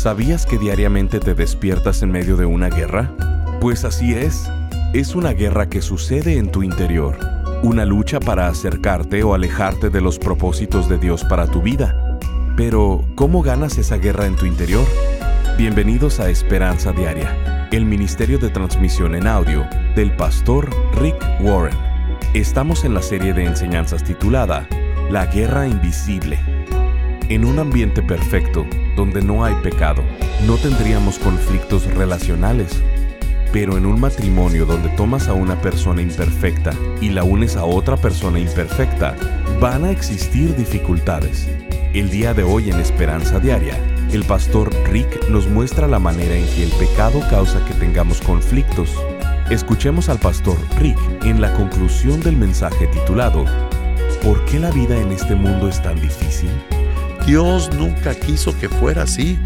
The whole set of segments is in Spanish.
¿Sabías que diariamente te despiertas en medio de una guerra? Pues así es. Es una guerra que sucede en tu interior. Una lucha para acercarte o alejarte de los propósitos de Dios para tu vida. Pero, ¿cómo ganas esa guerra en tu interior? Bienvenidos a Esperanza Diaria, el Ministerio de Transmisión en Audio del pastor Rick Warren. Estamos en la serie de enseñanzas titulada La Guerra Invisible. En un ambiente perfecto, donde no hay pecado, no tendríamos conflictos relacionales. Pero en un matrimonio donde tomas a una persona imperfecta y la unes a otra persona imperfecta, van a existir dificultades. El día de hoy en Esperanza Diaria, el pastor Rick nos muestra la manera en que el pecado causa que tengamos conflictos. Escuchemos al pastor Rick en la conclusión del mensaje titulado ¿Por qué la vida en este mundo es tan difícil? Dios nunca quiso que fuera así.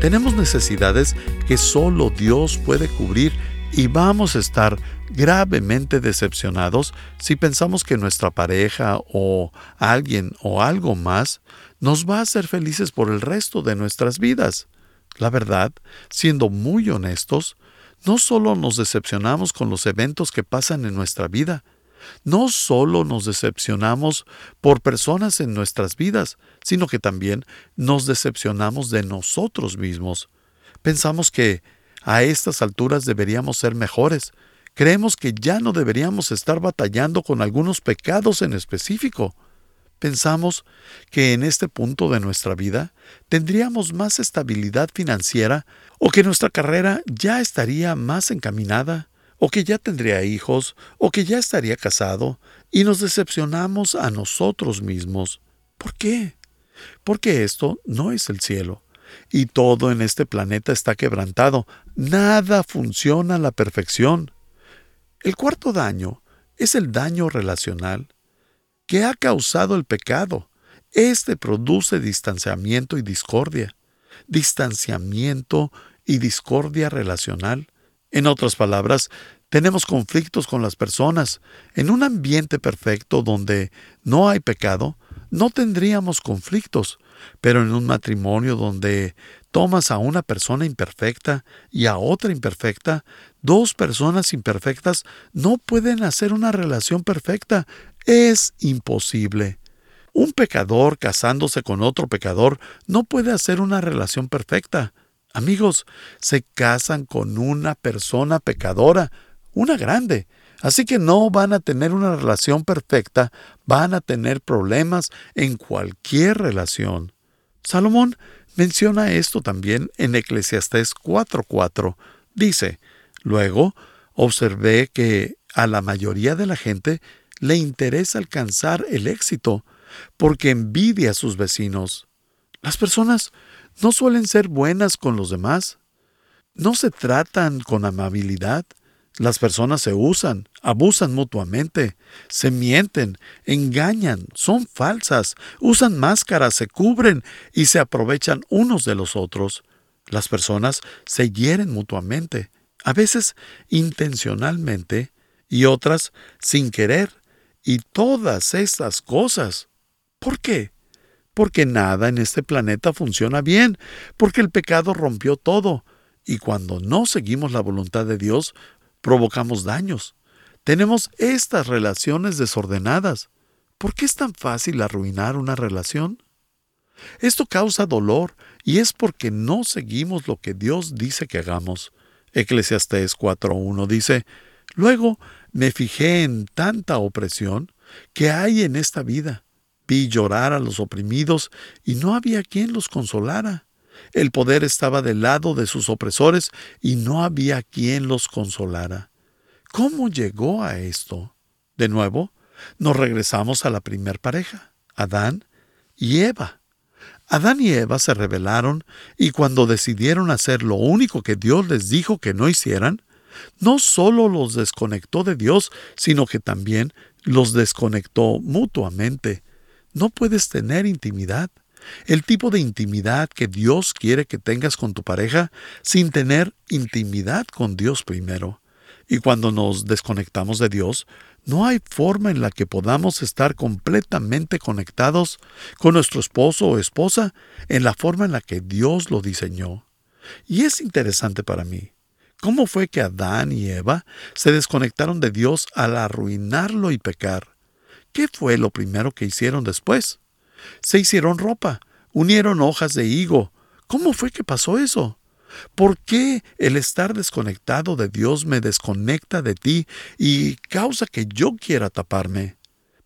Tenemos necesidades que solo Dios puede cubrir y vamos a estar gravemente decepcionados si pensamos que nuestra pareja o alguien o algo más nos va a hacer felices por el resto de nuestras vidas. La verdad, siendo muy honestos, no solo nos decepcionamos con los eventos que pasan en nuestra vida, no solo nos decepcionamos por personas en nuestras vidas, sino que también nos decepcionamos de nosotros mismos. Pensamos que a estas alturas deberíamos ser mejores. Creemos que ya no deberíamos estar batallando con algunos pecados en específico. Pensamos que en este punto de nuestra vida tendríamos más estabilidad financiera o que nuestra carrera ya estaría más encaminada o que ya tendría hijos, o que ya estaría casado, y nos decepcionamos a nosotros mismos. ¿Por qué? Porque esto no es el cielo, y todo en este planeta está quebrantado, nada funciona a la perfección. El cuarto daño es el daño relacional que ha causado el pecado. Este produce distanciamiento y discordia. Distanciamiento y discordia relacional. En otras palabras, tenemos conflictos con las personas. En un ambiente perfecto donde no hay pecado, no tendríamos conflictos, pero en un matrimonio donde tomas a una persona imperfecta y a otra imperfecta, dos personas imperfectas no pueden hacer una relación perfecta. Es imposible. Un pecador casándose con otro pecador no puede hacer una relación perfecta. Amigos, se casan con una persona pecadora, una grande. Así que no van a tener una relación perfecta, van a tener problemas en cualquier relación. Salomón menciona esto también en Eclesiastés 4:4. Dice, luego observé que a la mayoría de la gente le interesa alcanzar el éxito porque envidia a sus vecinos. Las personas no suelen ser buenas con los demás. No se tratan con amabilidad. Las personas se usan, abusan mutuamente, se mienten, engañan, son falsas, usan máscaras, se cubren y se aprovechan unos de los otros. Las personas se hieren mutuamente, a veces intencionalmente y otras sin querer. Y todas estas cosas. ¿Por qué? Porque nada en este planeta funciona bien, porque el pecado rompió todo, y cuando no seguimos la voluntad de Dios, provocamos daños. Tenemos estas relaciones desordenadas. ¿Por qué es tan fácil arruinar una relación? Esto causa dolor y es porque no seguimos lo que Dios dice que hagamos. Eclesiastés 4.1 dice, Luego me fijé en tanta opresión que hay en esta vida Vi llorar a los oprimidos y no había quien los consolara. El poder estaba del lado de sus opresores y no había quien los consolara. ¿Cómo llegó a esto? De nuevo, nos regresamos a la primer pareja, Adán y Eva. Adán y Eva se rebelaron y cuando decidieron hacer lo único que Dios les dijo que no hicieran, no solo los desconectó de Dios, sino que también los desconectó mutuamente no puedes tener intimidad. El tipo de intimidad que Dios quiere que tengas con tu pareja sin tener intimidad con Dios primero. Y cuando nos desconectamos de Dios, no hay forma en la que podamos estar completamente conectados con nuestro esposo o esposa en la forma en la que Dios lo diseñó. Y es interesante para mí. ¿Cómo fue que Adán y Eva se desconectaron de Dios al arruinarlo y pecar? ¿Qué fue lo primero que hicieron después? Se hicieron ropa, unieron hojas de higo. ¿Cómo fue que pasó eso? ¿Por qué el estar desconectado de Dios me desconecta de ti y causa que yo quiera taparme?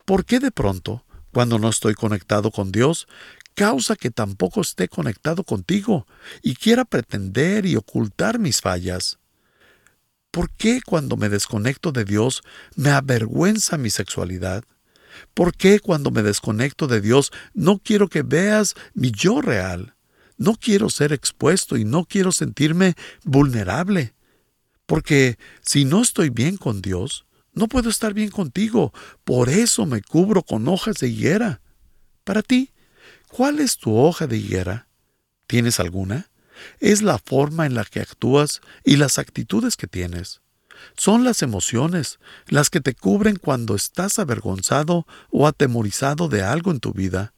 ¿Por qué de pronto, cuando no estoy conectado con Dios, causa que tampoco esté conectado contigo y quiera pretender y ocultar mis fallas? ¿Por qué cuando me desconecto de Dios me avergüenza mi sexualidad? ¿Por qué cuando me desconecto de Dios no quiero que veas mi yo real? No quiero ser expuesto y no quiero sentirme vulnerable. Porque si no estoy bien con Dios, no puedo estar bien contigo. Por eso me cubro con hojas de higuera. Para ti, ¿cuál es tu hoja de higuera? ¿Tienes alguna? Es la forma en la que actúas y las actitudes que tienes. Son las emociones las que te cubren cuando estás avergonzado o atemorizado de algo en tu vida.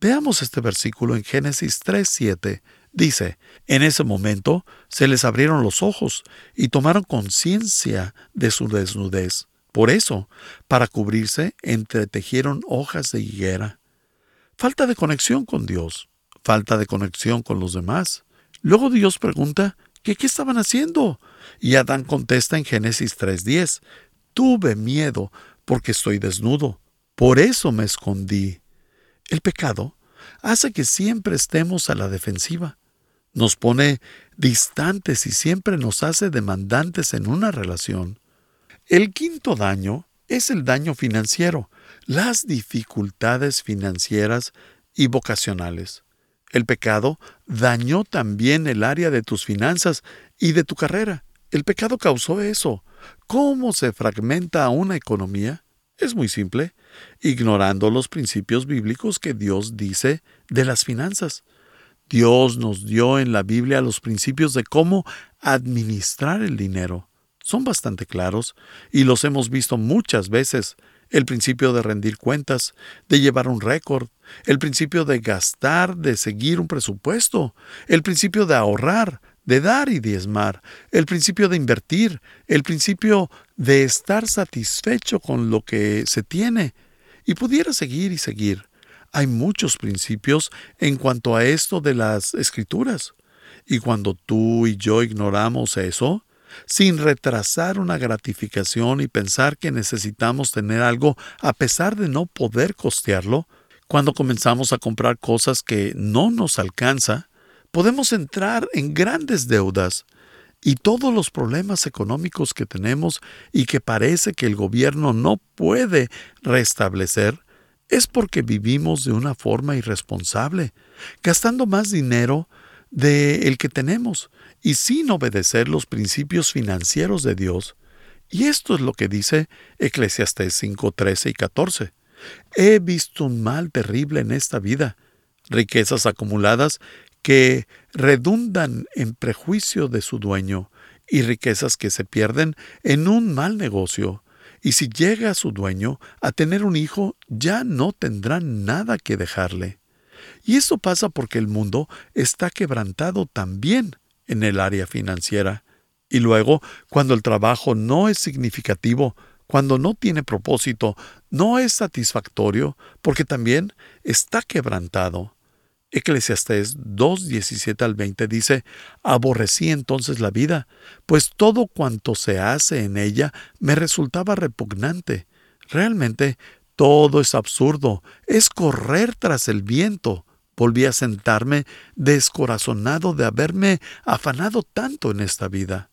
Veamos este versículo en Génesis 3:7. Dice, en ese momento se les abrieron los ojos y tomaron conciencia de su desnudez. Por eso, para cubrirse, entretejieron hojas de higuera. Falta de conexión con Dios, falta de conexión con los demás. Luego Dios pregunta qué estaban haciendo. Y Adán contesta en Génesis 3:10, tuve miedo porque estoy desnudo, por eso me escondí. El pecado hace que siempre estemos a la defensiva. Nos pone distantes y siempre nos hace demandantes en una relación. El quinto daño es el daño financiero, las dificultades financieras y vocacionales. El pecado dañó también el área de tus finanzas y de tu carrera. El pecado causó eso. ¿Cómo se fragmenta una economía? Es muy simple, ignorando los principios bíblicos que Dios dice de las finanzas. Dios nos dio en la Biblia los principios de cómo administrar el dinero. Son bastante claros y los hemos visto muchas veces. El principio de rendir cuentas, de llevar un récord, el principio de gastar, de seguir un presupuesto, el principio de ahorrar, de dar y diezmar, el principio de invertir, el principio de estar satisfecho con lo que se tiene. Y pudiera seguir y seguir. Hay muchos principios en cuanto a esto de las escrituras. Y cuando tú y yo ignoramos eso, sin retrasar una gratificación y pensar que necesitamos tener algo a pesar de no poder costearlo, cuando comenzamos a comprar cosas que no nos alcanza, podemos entrar en grandes deudas y todos los problemas económicos que tenemos y que parece que el gobierno no puede restablecer, es porque vivimos de una forma irresponsable, gastando más dinero de el que tenemos y sin obedecer los principios financieros de Dios. Y esto es lo que dice Eclesiastés 5, 13 y 14. He visto un mal terrible en esta vida, riquezas acumuladas que redundan en prejuicio de su dueño y riquezas que se pierden en un mal negocio. Y si llega su dueño a tener un hijo, ya no tendrá nada que dejarle. Y esto pasa porque el mundo está quebrantado también en el área financiera. Y luego, cuando el trabajo no es significativo, cuando no tiene propósito, no es satisfactorio, porque también está quebrantado. Eclesiastés 2, 17 al 20 dice, Aborrecí entonces la vida, pues todo cuanto se hace en ella me resultaba repugnante. Realmente todo es absurdo, es correr tras el viento. Volví a sentarme descorazonado de haberme afanado tanto en esta vida.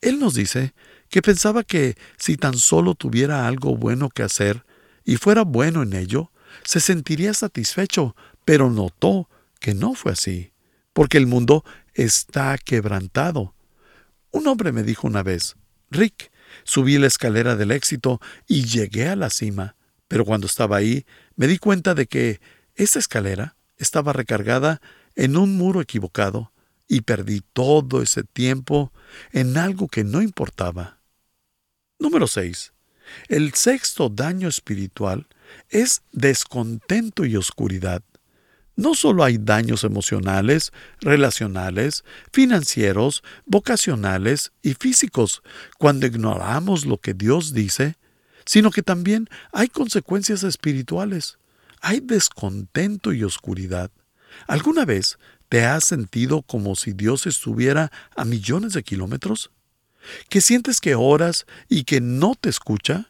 Él nos dice que pensaba que si tan solo tuviera algo bueno que hacer y fuera bueno en ello, se sentiría satisfecho pero notó que no fue así, porque el mundo está quebrantado. Un hombre me dijo una vez, Rick, subí la escalera del éxito y llegué a la cima, pero cuando estaba ahí me di cuenta de que esa escalera estaba recargada en un muro equivocado y perdí todo ese tiempo en algo que no importaba. Número 6. El sexto daño espiritual es descontento y oscuridad. no solo hay daños emocionales, relacionales, financieros, vocacionales y físicos cuando ignoramos lo que Dios dice, sino que también hay consecuencias espirituales. Hay descontento y oscuridad. ¿Alguna vez te has sentido como si Dios estuviera a millones de kilómetros? ¿Que sientes que oras y que no te escucha?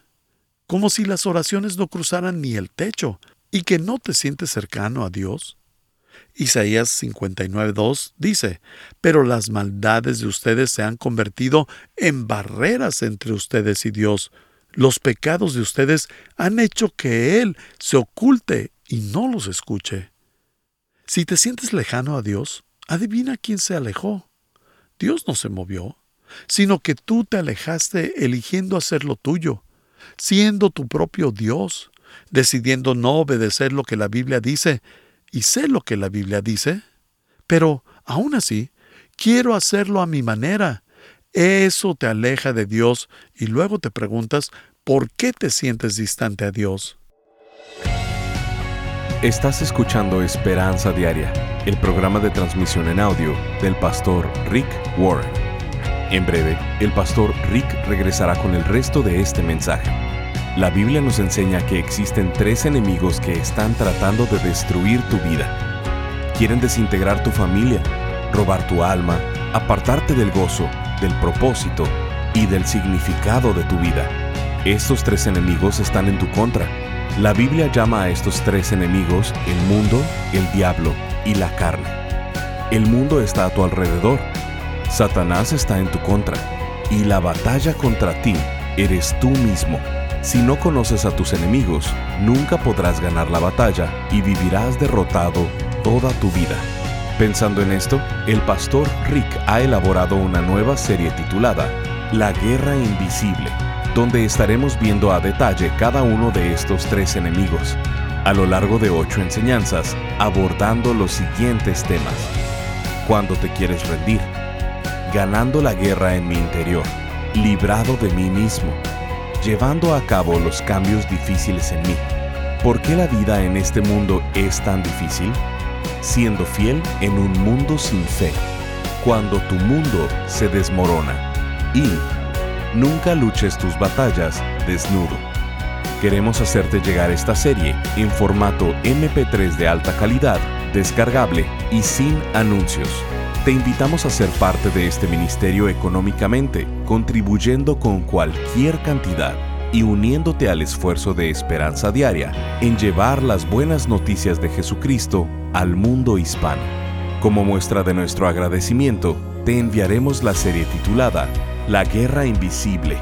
Como si las oraciones no cruzaran ni el techo y que no te sientes cercano a Dios? Isaías 59.2 dice, Pero las maldades de ustedes se han convertido en barreras entre ustedes y Dios. Los pecados de ustedes han hecho que Él se oculte y no los escuche. Si te sientes lejano a Dios, adivina quién se alejó. Dios no se movió, sino que tú te alejaste eligiendo hacer lo tuyo, siendo tu propio Dios, decidiendo no obedecer lo que la Biblia dice y sé lo que la Biblia dice, pero aún así quiero hacerlo a mi manera. Eso te aleja de Dios y luego te preguntas por qué te sientes distante a Dios. Estás escuchando Esperanza Diaria, el programa de transmisión en audio del pastor Rick Warren. En breve, el pastor Rick regresará con el resto de este mensaje. La Biblia nos enseña que existen tres enemigos que están tratando de destruir tu vida. Quieren desintegrar tu familia, robar tu alma, apartarte del gozo, del propósito y del significado de tu vida. Estos tres enemigos están en tu contra. La Biblia llama a estos tres enemigos el mundo, el diablo y la carne. El mundo está a tu alrededor. Satanás está en tu contra. Y la batalla contra ti eres tú mismo. Si no conoces a tus enemigos, nunca podrás ganar la batalla y vivirás derrotado toda tu vida. Pensando en esto, el pastor Rick ha elaborado una nueva serie titulada La Guerra Invisible, donde estaremos viendo a detalle cada uno de estos tres enemigos, a lo largo de ocho enseñanzas, abordando los siguientes temas. Cuando te quieres rendir, ganando la guerra en mi interior, librado de mí mismo, llevando a cabo los cambios difíciles en mí. ¿Por qué la vida en este mundo es tan difícil? Siendo fiel en un mundo sin fe, cuando tu mundo se desmorona. Y nunca luches tus batallas desnudo. Queremos hacerte llegar esta serie en formato MP3 de alta calidad, descargable y sin anuncios. Te invitamos a ser parte de este ministerio económicamente, contribuyendo con cualquier cantidad y uniéndote al esfuerzo de esperanza diaria en llevar las buenas noticias de Jesucristo al mundo hispano. Como muestra de nuestro agradecimiento, te enviaremos la serie titulada La Guerra Invisible.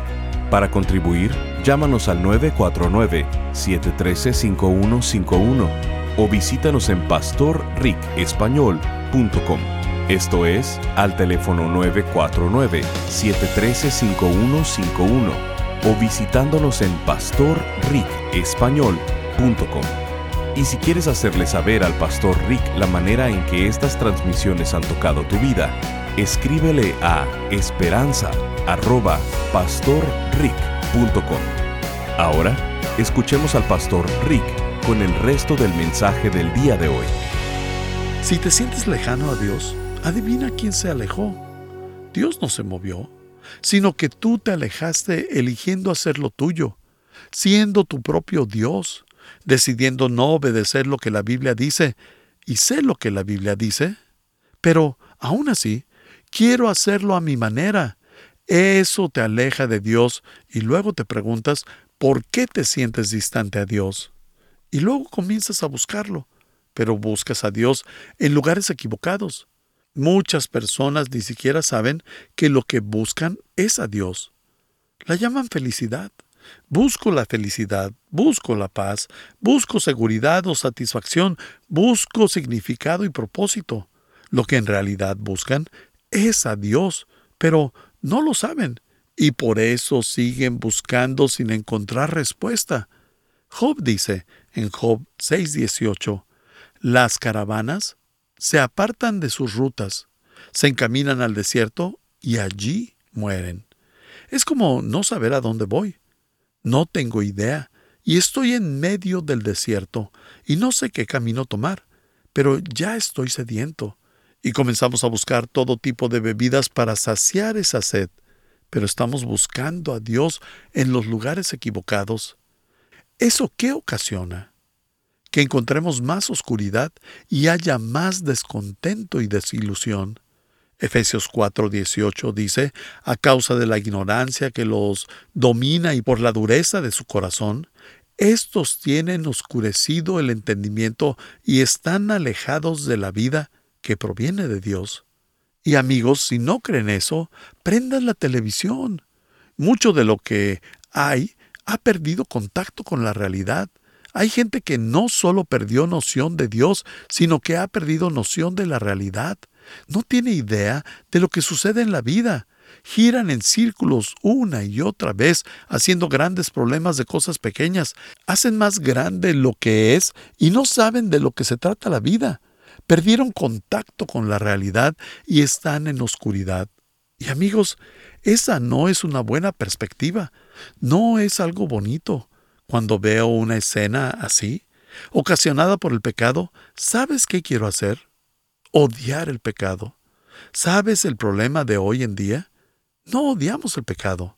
Para contribuir, llámanos al 949-713-5151 o visítanos en pastorricespañol.com. Esto es al teléfono 949-713-5151 o visitándonos en pastorricespañol.com. Y si quieres hacerle saber al pastor Rick la manera en que estas transmisiones han tocado tu vida, escríbele a esperanza.pastorrick.com. Ahora, escuchemos al pastor Rick con el resto del mensaje del día de hoy. Si te sientes lejano a Dios, Adivina quién se alejó. Dios no se movió, sino que tú te alejaste eligiendo hacer lo tuyo, siendo tu propio Dios, decidiendo no obedecer lo que la Biblia dice, y sé lo que la Biblia dice. Pero, aún así, quiero hacerlo a mi manera. Eso te aleja de Dios y luego te preguntas, ¿por qué te sientes distante a Dios? Y luego comienzas a buscarlo, pero buscas a Dios en lugares equivocados. Muchas personas ni siquiera saben que lo que buscan es a Dios. La llaman felicidad. Busco la felicidad, busco la paz, busco seguridad o satisfacción, busco significado y propósito. Lo que en realidad buscan es a Dios, pero no lo saben y por eso siguen buscando sin encontrar respuesta. Job dice en Job 6:18, las caravanas se apartan de sus rutas, se encaminan al desierto y allí mueren. Es como no saber a dónde voy. No tengo idea y estoy en medio del desierto y no sé qué camino tomar, pero ya estoy sediento. Y comenzamos a buscar todo tipo de bebidas para saciar esa sed, pero estamos buscando a Dios en los lugares equivocados. ¿Eso qué ocasiona? Que encontremos más oscuridad y haya más descontento y desilusión. Efesios 4:18 dice, a causa de la ignorancia que los domina y por la dureza de su corazón, estos tienen oscurecido el entendimiento y están alejados de la vida que proviene de Dios. Y amigos, si no creen eso, prendan la televisión. Mucho de lo que hay ha perdido contacto con la realidad. Hay gente que no solo perdió noción de Dios, sino que ha perdido noción de la realidad. No tiene idea de lo que sucede en la vida. Giran en círculos una y otra vez, haciendo grandes problemas de cosas pequeñas. Hacen más grande lo que es y no saben de lo que se trata la vida. Perdieron contacto con la realidad y están en oscuridad. Y amigos, esa no es una buena perspectiva. No es algo bonito. Cuando veo una escena así, ocasionada por el pecado, ¿sabes qué quiero hacer? odiar el pecado. ¿Sabes el problema de hoy en día? No odiamos el pecado.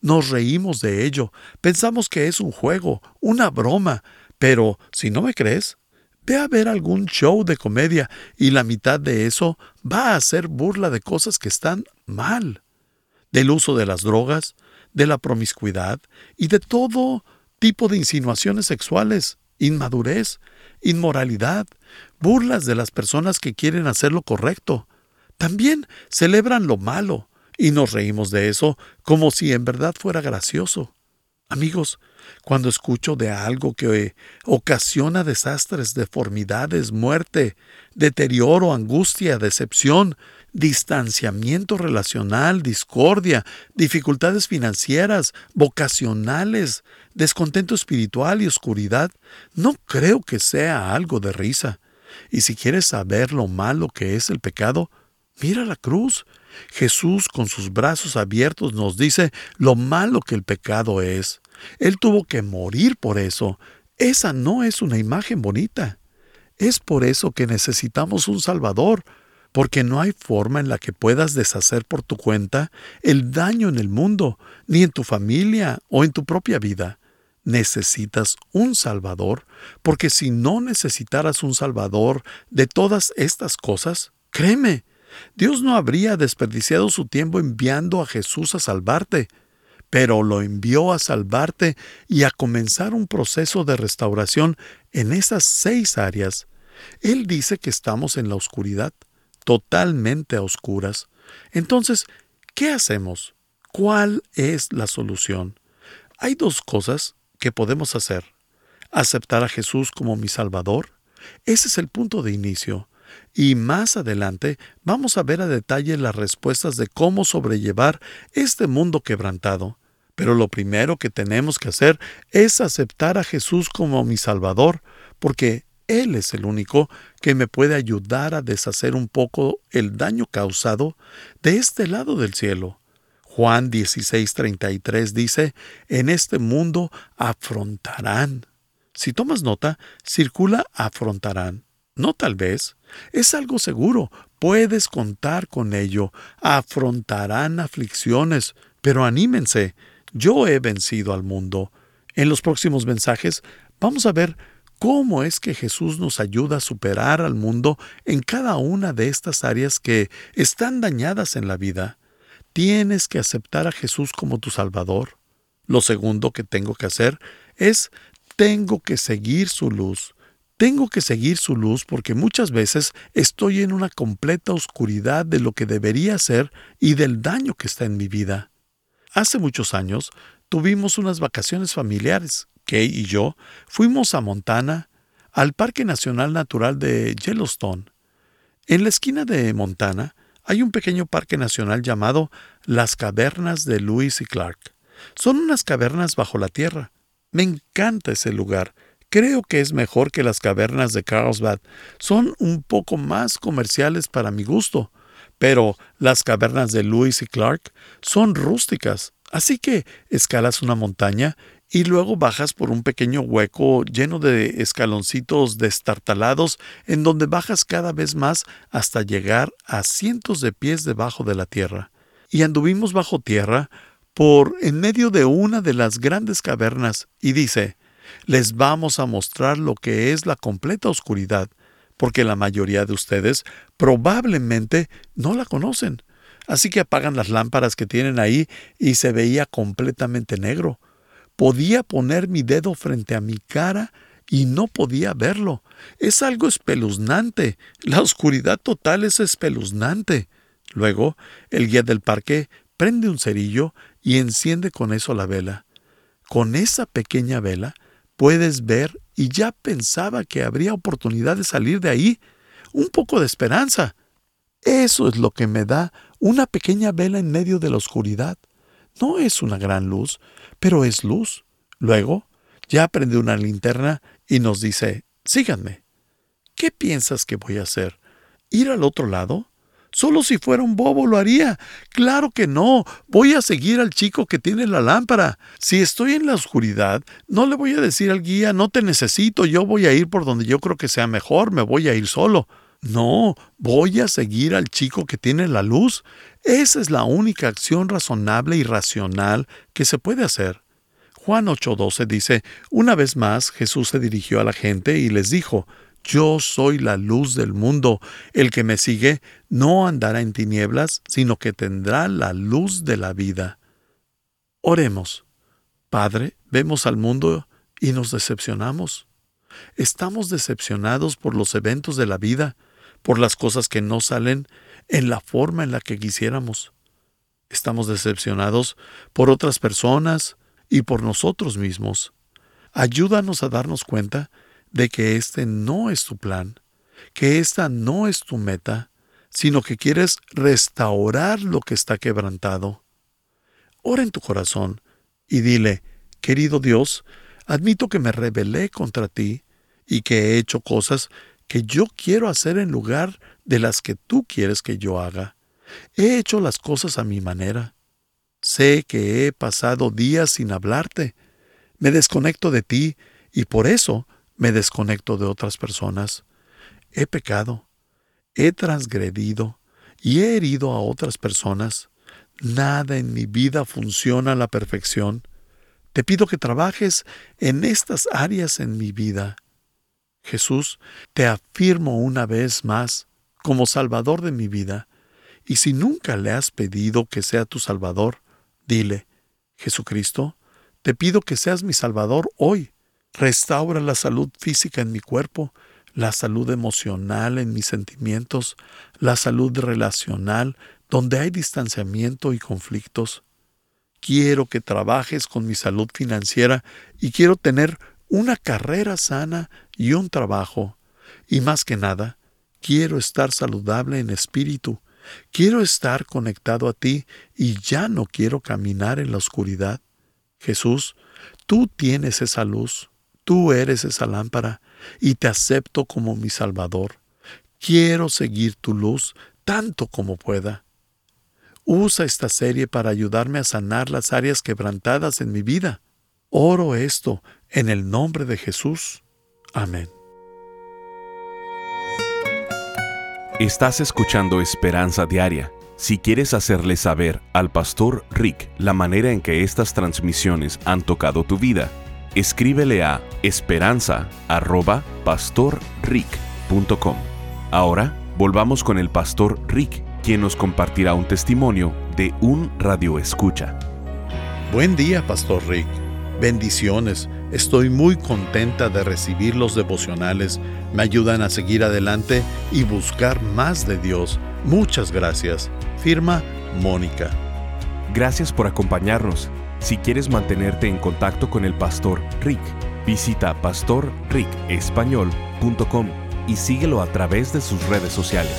Nos reímos de ello, pensamos que es un juego, una broma, pero si no me crees, ve a ver algún show de comedia y la mitad de eso va a hacer burla de cosas que están mal, del uso de las drogas, de la promiscuidad y de todo tipo de insinuaciones sexuales, inmadurez, inmoralidad, burlas de las personas que quieren hacer lo correcto. También celebran lo malo y nos reímos de eso como si en verdad fuera gracioso. Amigos, cuando escucho de algo que ocasiona desastres, deformidades, muerte, deterioro, angustia, decepción, distanciamiento relacional, discordia, dificultades financieras, vocacionales, descontento espiritual y oscuridad, no creo que sea algo de risa. Y si quieres saber lo malo que es el pecado, mira la cruz. Jesús con sus brazos abiertos nos dice lo malo que el pecado es. Él tuvo que morir por eso. Esa no es una imagen bonita. Es por eso que necesitamos un Salvador, porque no hay forma en la que puedas deshacer por tu cuenta el daño en el mundo, ni en tu familia o en tu propia vida necesitas un Salvador, porque si no necesitaras un Salvador de todas estas cosas, créeme, Dios no habría desperdiciado su tiempo enviando a Jesús a salvarte, pero lo envió a salvarte y a comenzar un proceso de restauración en esas seis áreas. Él dice que estamos en la oscuridad, totalmente a oscuras. Entonces, ¿qué hacemos? ¿Cuál es la solución? Hay dos cosas ¿Qué podemos hacer? ¿Aceptar a Jesús como mi Salvador? Ese es el punto de inicio. Y más adelante vamos a ver a detalle las respuestas de cómo sobrellevar este mundo quebrantado. Pero lo primero que tenemos que hacer es aceptar a Jesús como mi Salvador, porque Él es el único que me puede ayudar a deshacer un poco el daño causado de este lado del cielo. Juan 16:33 dice, en este mundo afrontarán. Si tomas nota, circula afrontarán. No tal vez. Es algo seguro. Puedes contar con ello. Afrontarán aflicciones. Pero anímense. Yo he vencido al mundo. En los próximos mensajes vamos a ver cómo es que Jesús nos ayuda a superar al mundo en cada una de estas áreas que están dañadas en la vida. Tienes que aceptar a Jesús como tu Salvador. Lo segundo que tengo que hacer es, tengo que seguir su luz. Tengo que seguir su luz porque muchas veces estoy en una completa oscuridad de lo que debería ser y del daño que está en mi vida. Hace muchos años tuvimos unas vacaciones familiares. Kay y yo fuimos a Montana, al Parque Nacional Natural de Yellowstone. En la esquina de Montana hay un pequeño parque nacional llamado las Cavernas de Lewis y Clark. Son unas cavernas bajo la tierra. Me encanta ese lugar. Creo que es mejor que las cavernas de Carlsbad. Son un poco más comerciales para mi gusto. Pero las cavernas de Lewis y Clark son rústicas. Así que escalas una montaña y luego bajas por un pequeño hueco lleno de escaloncitos destartalados en donde bajas cada vez más hasta llegar a cientos de pies debajo de la tierra. Y anduvimos bajo tierra por en medio de una de las grandes cavernas y dice, les vamos a mostrar lo que es la completa oscuridad, porque la mayoría de ustedes probablemente no la conocen. Así que apagan las lámparas que tienen ahí y se veía completamente negro. Podía poner mi dedo frente a mi cara y no podía verlo. Es algo espeluznante. La oscuridad total es espeluznante. Luego, el guía del parque prende un cerillo y enciende con eso la vela. Con esa pequeña vela puedes ver y ya pensaba que habría oportunidad de salir de ahí. Un poco de esperanza. Eso es lo que me da una pequeña vela en medio de la oscuridad. No es una gran luz, pero es luz. Luego, ya prende una linterna y nos dice, síganme. ¿Qué piensas que voy a hacer? ¿Ir al otro lado? Solo si fuera un bobo lo haría. Claro que no. Voy a seguir al chico que tiene la lámpara. Si estoy en la oscuridad, no le voy a decir al guía, no te necesito, yo voy a ir por donde yo creo que sea mejor, me voy a ir solo. No, voy a seguir al chico que tiene la luz. Esa es la única acción razonable y racional que se puede hacer. Juan 8:12 dice, Una vez más Jesús se dirigió a la gente y les dijo, Yo soy la luz del mundo. El que me sigue no andará en tinieblas, sino que tendrá la luz de la vida. Oremos. Padre, vemos al mundo y nos decepcionamos. Estamos decepcionados por los eventos de la vida, por las cosas que no salen en la forma en la que quisiéramos. Estamos decepcionados por otras personas y por nosotros mismos. Ayúdanos a darnos cuenta de que este no es tu plan, que esta no es tu meta, sino que quieres restaurar lo que está quebrantado. Ora en tu corazón y dile, querido Dios, admito que me rebelé contra ti y que he hecho cosas que yo quiero hacer en lugar de las que tú quieres que yo haga. He hecho las cosas a mi manera. Sé que he pasado días sin hablarte. Me desconecto de ti y por eso me desconecto de otras personas. He pecado, he transgredido y he herido a otras personas. Nada en mi vida funciona a la perfección. Te pido que trabajes en estas áreas en mi vida. Jesús, te afirmo una vez más como Salvador de mi vida, y si nunca le has pedido que sea tu Salvador, dile, Jesucristo, te pido que seas mi Salvador hoy. Restaura la salud física en mi cuerpo, la salud emocional en mis sentimientos, la salud relacional donde hay distanciamiento y conflictos. Quiero que trabajes con mi salud financiera y quiero tener una carrera sana y un trabajo. Y más que nada, quiero estar saludable en espíritu. Quiero estar conectado a ti y ya no quiero caminar en la oscuridad. Jesús, tú tienes esa luz, tú eres esa lámpara y te acepto como mi Salvador. Quiero seguir tu luz tanto como pueda. Usa esta serie para ayudarme a sanar las áreas quebrantadas en mi vida. Oro esto en el nombre de Jesús. Amén. Estás escuchando Esperanza Diaria. Si quieres hacerle saber al pastor Rick la manera en que estas transmisiones han tocado tu vida, escríbele a esperanza.pastorrick.com. Ahora volvamos con el pastor Rick, quien nos compartirá un testimonio de un radio escucha. Buen día, pastor Rick. Bendiciones. Estoy muy contenta de recibir los devocionales. Me ayudan a seguir adelante y buscar más de Dios. Muchas gracias. Firma Mónica. Gracias por acompañarnos. Si quieres mantenerte en contacto con el pastor Rick, visita pastorricespañol.com y síguelo a través de sus redes sociales.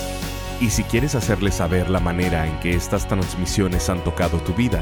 Y si quieres hacerle saber la manera en que estas transmisiones han tocado tu vida,